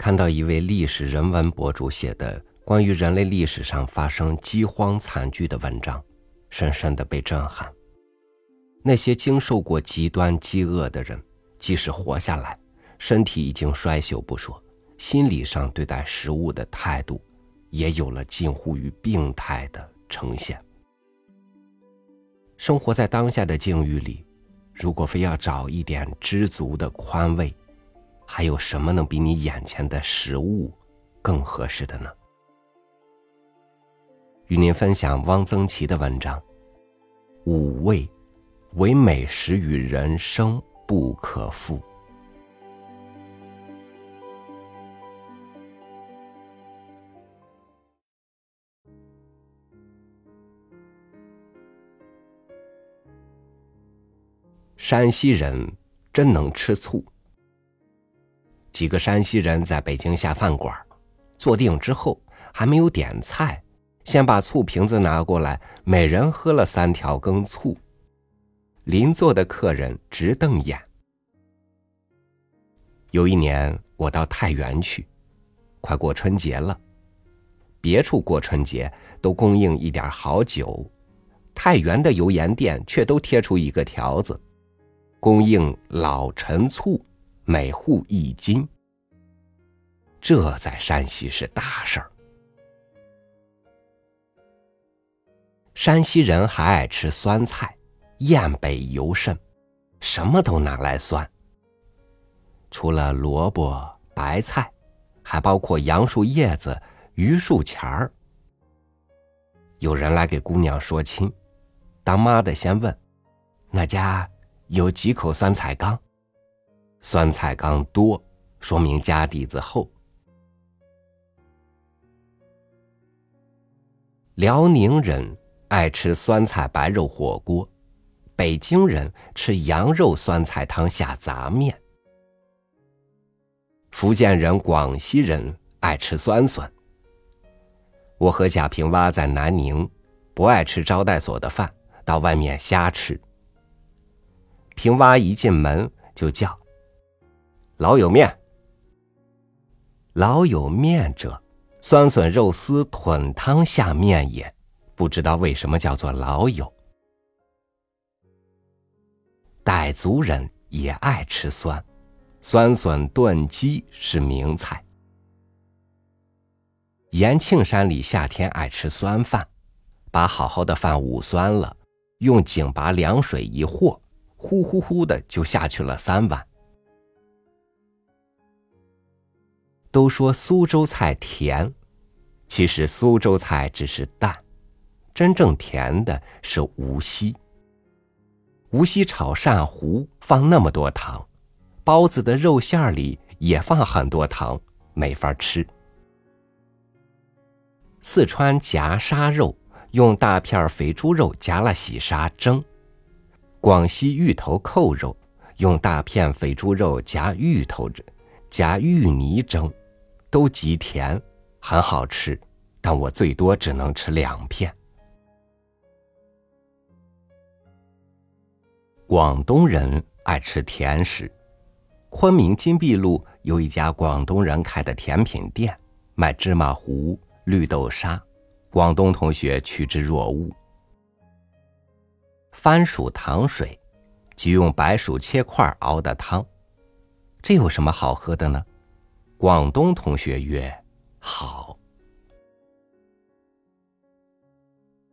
看到一位历史人文博主写的关于人类历史上发生饥荒惨剧的文章，深深的被震撼。那些经受过极端饥饿的人，即使活下来，身体已经衰朽不说，心理上对待食物的态度，也有了近乎于病态的呈现。生活在当下的境遇里，如果非要找一点知足的宽慰。还有什么能比你眼前的食物更合适的呢？与您分享汪曾祺的文章《五味，唯美食与人生不可负》。山西人真能吃醋。几个山西人在北京下饭馆，坐定之后还没有点菜，先把醋瓶子拿过来，每人喝了三条羹醋。邻座的客人直瞪眼。有一年我到太原去，快过春节了，别处过春节都供应一点好酒，太原的油盐店却都贴出一个条子，供应老陈醋。每户一斤，这在山西是大事儿。山西人还爱吃酸菜，雁北尤甚，什么都拿来酸。除了萝卜、白菜，还包括杨树叶子、榆树钱儿。有人来给姑娘说亲，当妈的先问：“那家有几口酸菜缸？”酸菜缸多，说明家底子厚。辽宁人爱吃酸菜白肉火锅，北京人吃羊肉酸菜汤下杂面。福建人、广西人爱吃酸笋。我和贾平凹在南宁，不爱吃招待所的饭，到外面瞎吃。平凹一进门就叫。老友面，老友面者，酸笋肉丝豚汤下面也，不知道为什么叫做老友。傣族人也爱吃酸，酸笋炖鸡是名菜。延庆山里夏天爱吃酸饭，把好好的饭捂酸了，用井拔凉水一和，呼呼呼的就下去了三碗。都说苏州菜甜，其实苏州菜只是淡，真正甜的是无锡。无锡炒鳝糊放那么多糖，包子的肉馅里也放很多糖，没法吃。四川夹沙肉用大片肥猪肉夹了洗沙蒸，广西芋头扣肉用大片肥猪肉夹芋头夹芋泥蒸。都极甜，很好吃，但我最多只能吃两片。广东人爱吃甜食，昆明金碧路有一家广东人开的甜品店，卖芝麻糊、绿豆沙，广东同学趋之若鹜。番薯糖水，即用白薯切块熬的汤，这有什么好喝的呢？广东同学曰：“好。”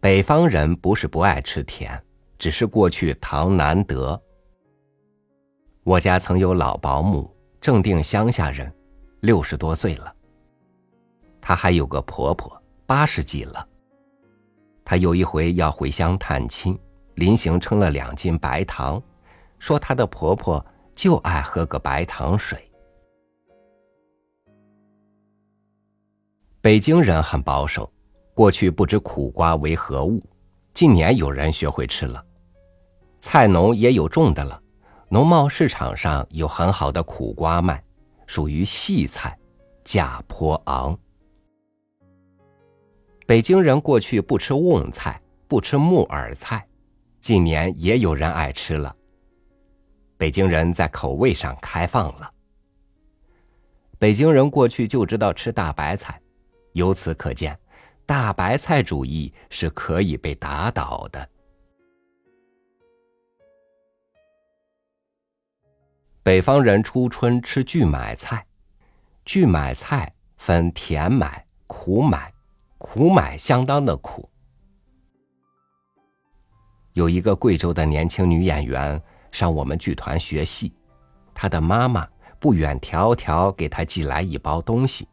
北方人不是不爱吃甜，只是过去糖难得。我家曾有老保姆，正定乡下人，六十多岁了。她还有个婆婆，八十几了。她有一回要回乡探亲，临行称了两斤白糖，说她的婆婆就爱喝个白糖水。北京人很保守，过去不知苦瓜为何物，近年有人学会吃了。菜农也有种的了，农贸市场上有很好的苦瓜卖，属于细菜，价颇昂。北京人过去不吃瓮菜，不吃木耳菜，近年也有人爱吃了。北京人在口味上开放了。北京人过去就知道吃大白菜，由此可见，大白菜主义是可以被打倒的。北方人初春吃拒买菜，拒买菜分甜买、苦买，苦买相当的苦。有一个贵州的年轻女演员上我们剧团学戏，她的妈妈不远迢迢给她寄来一包东西，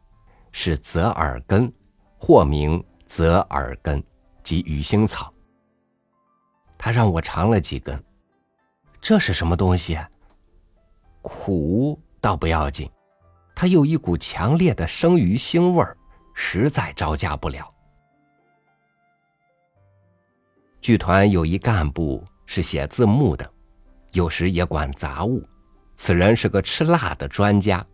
是泽尔根，或名泽尔根，即鱼腥草。他让我尝了几根，这是什么东西？苦倒不要紧，它有一股强烈的生鱼腥味儿，实在招架不了。剧团有一干部是写字幕的，有时也管杂物。此人是个吃辣的专家，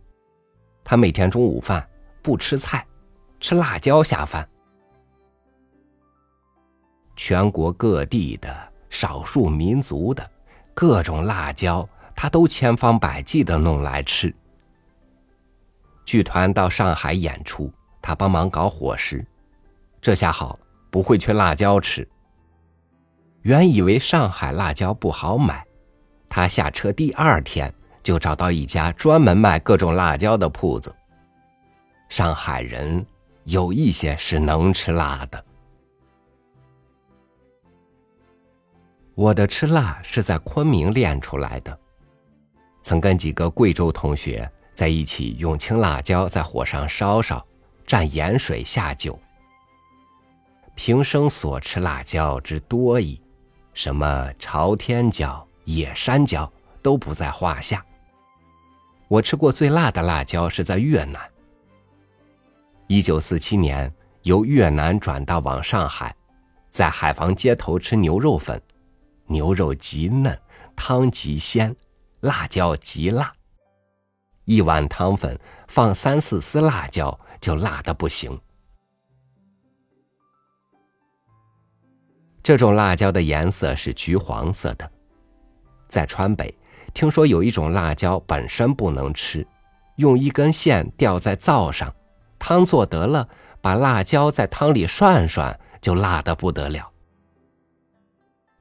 他每天中午饭不吃菜，吃辣椒下饭。全国各地的少数民族的各种辣椒。他都千方百计的弄来吃。剧团到上海演出，他帮忙搞伙食，这下好，不会缺辣椒吃。原以为上海辣椒不好买，他下车第二天就找到一家专门卖各种辣椒的铺子。上海人有一些是能吃辣的。我的吃辣是在昆明练出来的。曾跟几个贵州同学在一起，用青辣椒在火上烧烧，蘸盐水下酒。平生所吃辣椒之多矣，什么朝天椒、野山椒都不在话下。我吃过最辣的辣椒是在越南。一九四七年由越南转到往上海，在海防街头吃牛肉粉，牛肉极嫩，汤极鲜。辣椒极辣，一碗汤粉放三四丝辣椒就辣的不行。这种辣椒的颜色是橘黄色的。在川北，听说有一种辣椒本身不能吃，用一根线吊在灶上，汤做得了，把辣椒在汤里涮涮，就辣的不得了。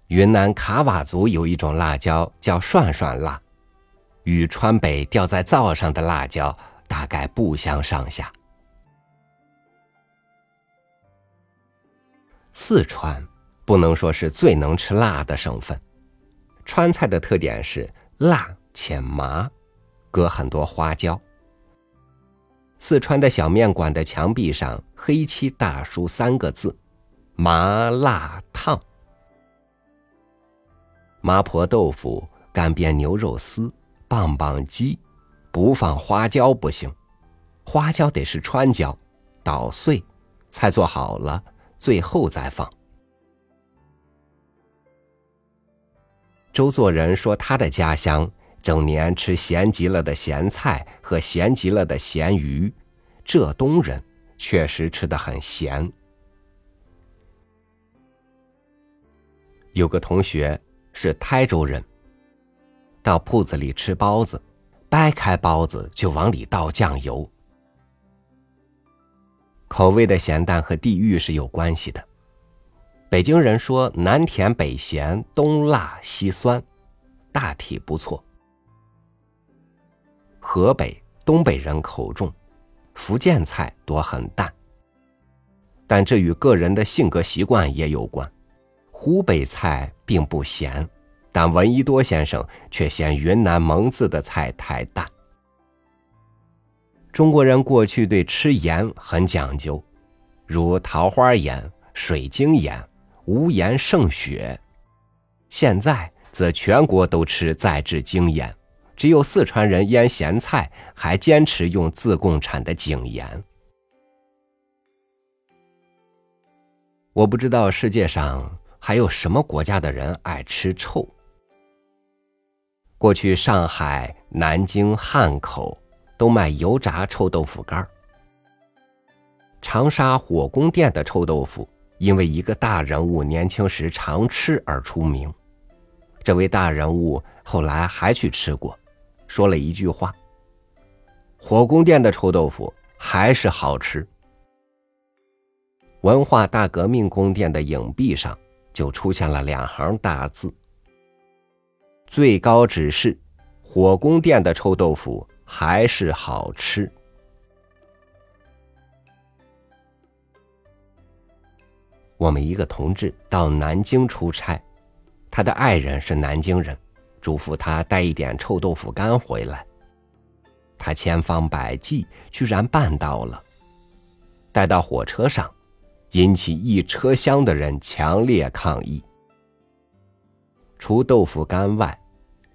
云南卡瓦族有一种辣椒叫涮涮辣。与川北吊在灶上的辣椒大概不相上下。四川不能说是最能吃辣的省份，川菜的特点是辣且麻，搁很多花椒。四川的小面馆的墙壁上黑漆大书三个字：麻辣烫。麻婆豆腐、干煸牛肉丝。棒棒鸡，不放花椒不行，花椒得是川椒，捣碎，菜做好了，最后再放。周作人说，他的家乡整年吃咸极了的咸菜和咸极了的咸鱼，浙东人确实吃的很咸。有个同学是台州人。到铺子里吃包子，掰开包子就往里倒酱油。口味的咸淡和地域是有关系的。北京人说南甜北咸，东辣西酸，大体不错。河北、东北人口重，福建菜多很淡。但这与个人的性格习惯也有关。湖北菜并不咸。但闻一多先生却嫌云南蒙自的菜太淡。中国人过去对吃盐很讲究，如桃花盐、水晶盐、无盐胜雪。现在则全国都吃再制精盐，只有四川人腌咸菜还坚持用自贡产的井盐。我不知道世界上还有什么国家的人爱吃臭。过去上海、南京、汉口都卖油炸臭豆腐干。长沙火宫殿的臭豆腐因为一个大人物年轻时常吃而出名。这位大人物后来还去吃过，说了一句话：“火宫殿的臭豆腐还是好吃。文化大革命宫殿的影壁上就出现了两行大字：“最高指示，火宫殿的臭豆腐还是好吃。”我们一个同志到南京出差，他的爱人是南京人，嘱咐他带一点臭豆腐干回来。他千方百计，居然办到了。带到火车上，引起一车厢的人强烈抗议。除豆腐干外，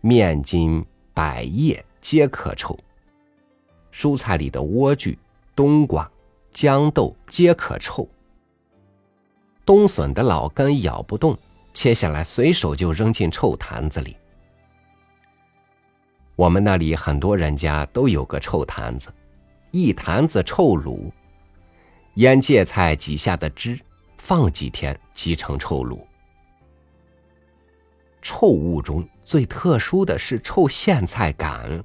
面筋、百叶皆可臭。蔬菜里的莴苣、冬瓜、豇豆皆可臭。冬笋的老根咬不动，切下来随手就扔进臭坛子里。我们那里很多人家都有个臭坛子，一坛子臭卤，腌芥菜挤下的汁，放几天即成臭卤。臭物中最特殊的是臭苋菜杆。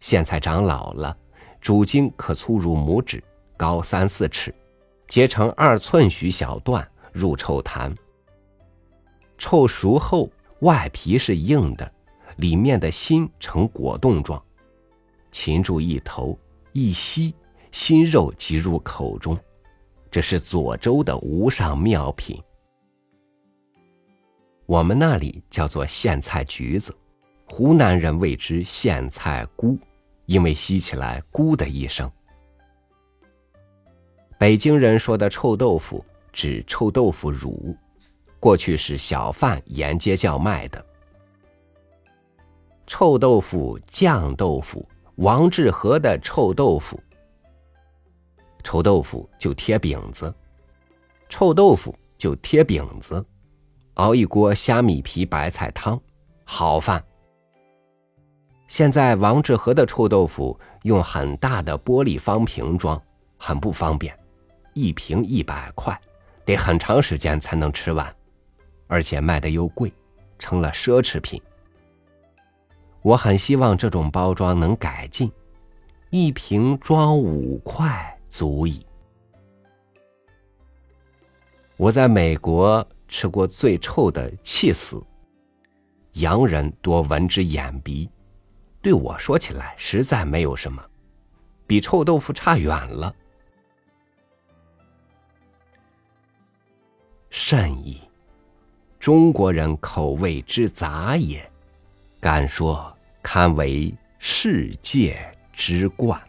苋菜长老了，主茎可粗如拇指，高三四尺。截成二寸许小段，入臭坛。臭熟后，外皮是硬的，里面的心呈果冻状。擒住一头，一吸，心肉即入口中。这是左州的无上妙品。我们那里叫做苋菜橘子，湖南人谓之苋菜菇，因为吸起来“咕”的一声。北京人说的臭豆腐指臭豆腐乳，过去是小贩沿街叫卖的。臭豆腐、酱豆腐、王致和的臭豆腐，臭豆腐就贴饼子，臭豆腐就贴饼子，熬一锅虾米皮白菜汤，好饭。现在王致和的臭豆腐用很大的玻璃方瓶装，很不方便。一瓶一百块，得很长时间才能吃完，而且卖的又贵，成了奢侈品。我很希望这种包装能改进，一瓶装五块足矣。我在美国吃过最臭的气死，洋人多闻之眼鼻，对我说起来实在没有什么，比臭豆腐差远了。甚矣！中国人口味之杂也，敢说堪为世界之冠。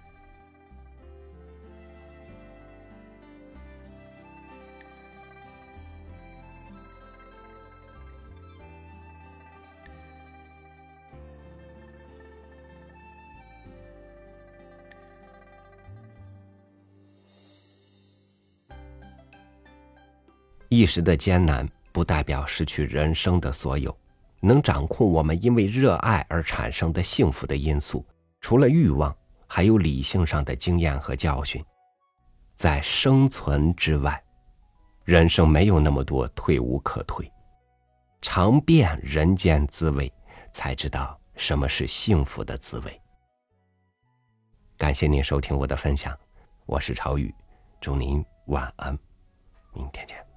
一时的艰难不代表失去人生的所有，能掌控我们因为热爱而产生的幸福的因素，除了欲望，还有理性上的经验和教训。在生存之外，人生没有那么多退无可退。尝遍人间滋味，才知道什么是幸福的滋味。感谢您收听我的分享，我是朝雨，祝您晚安，明天见。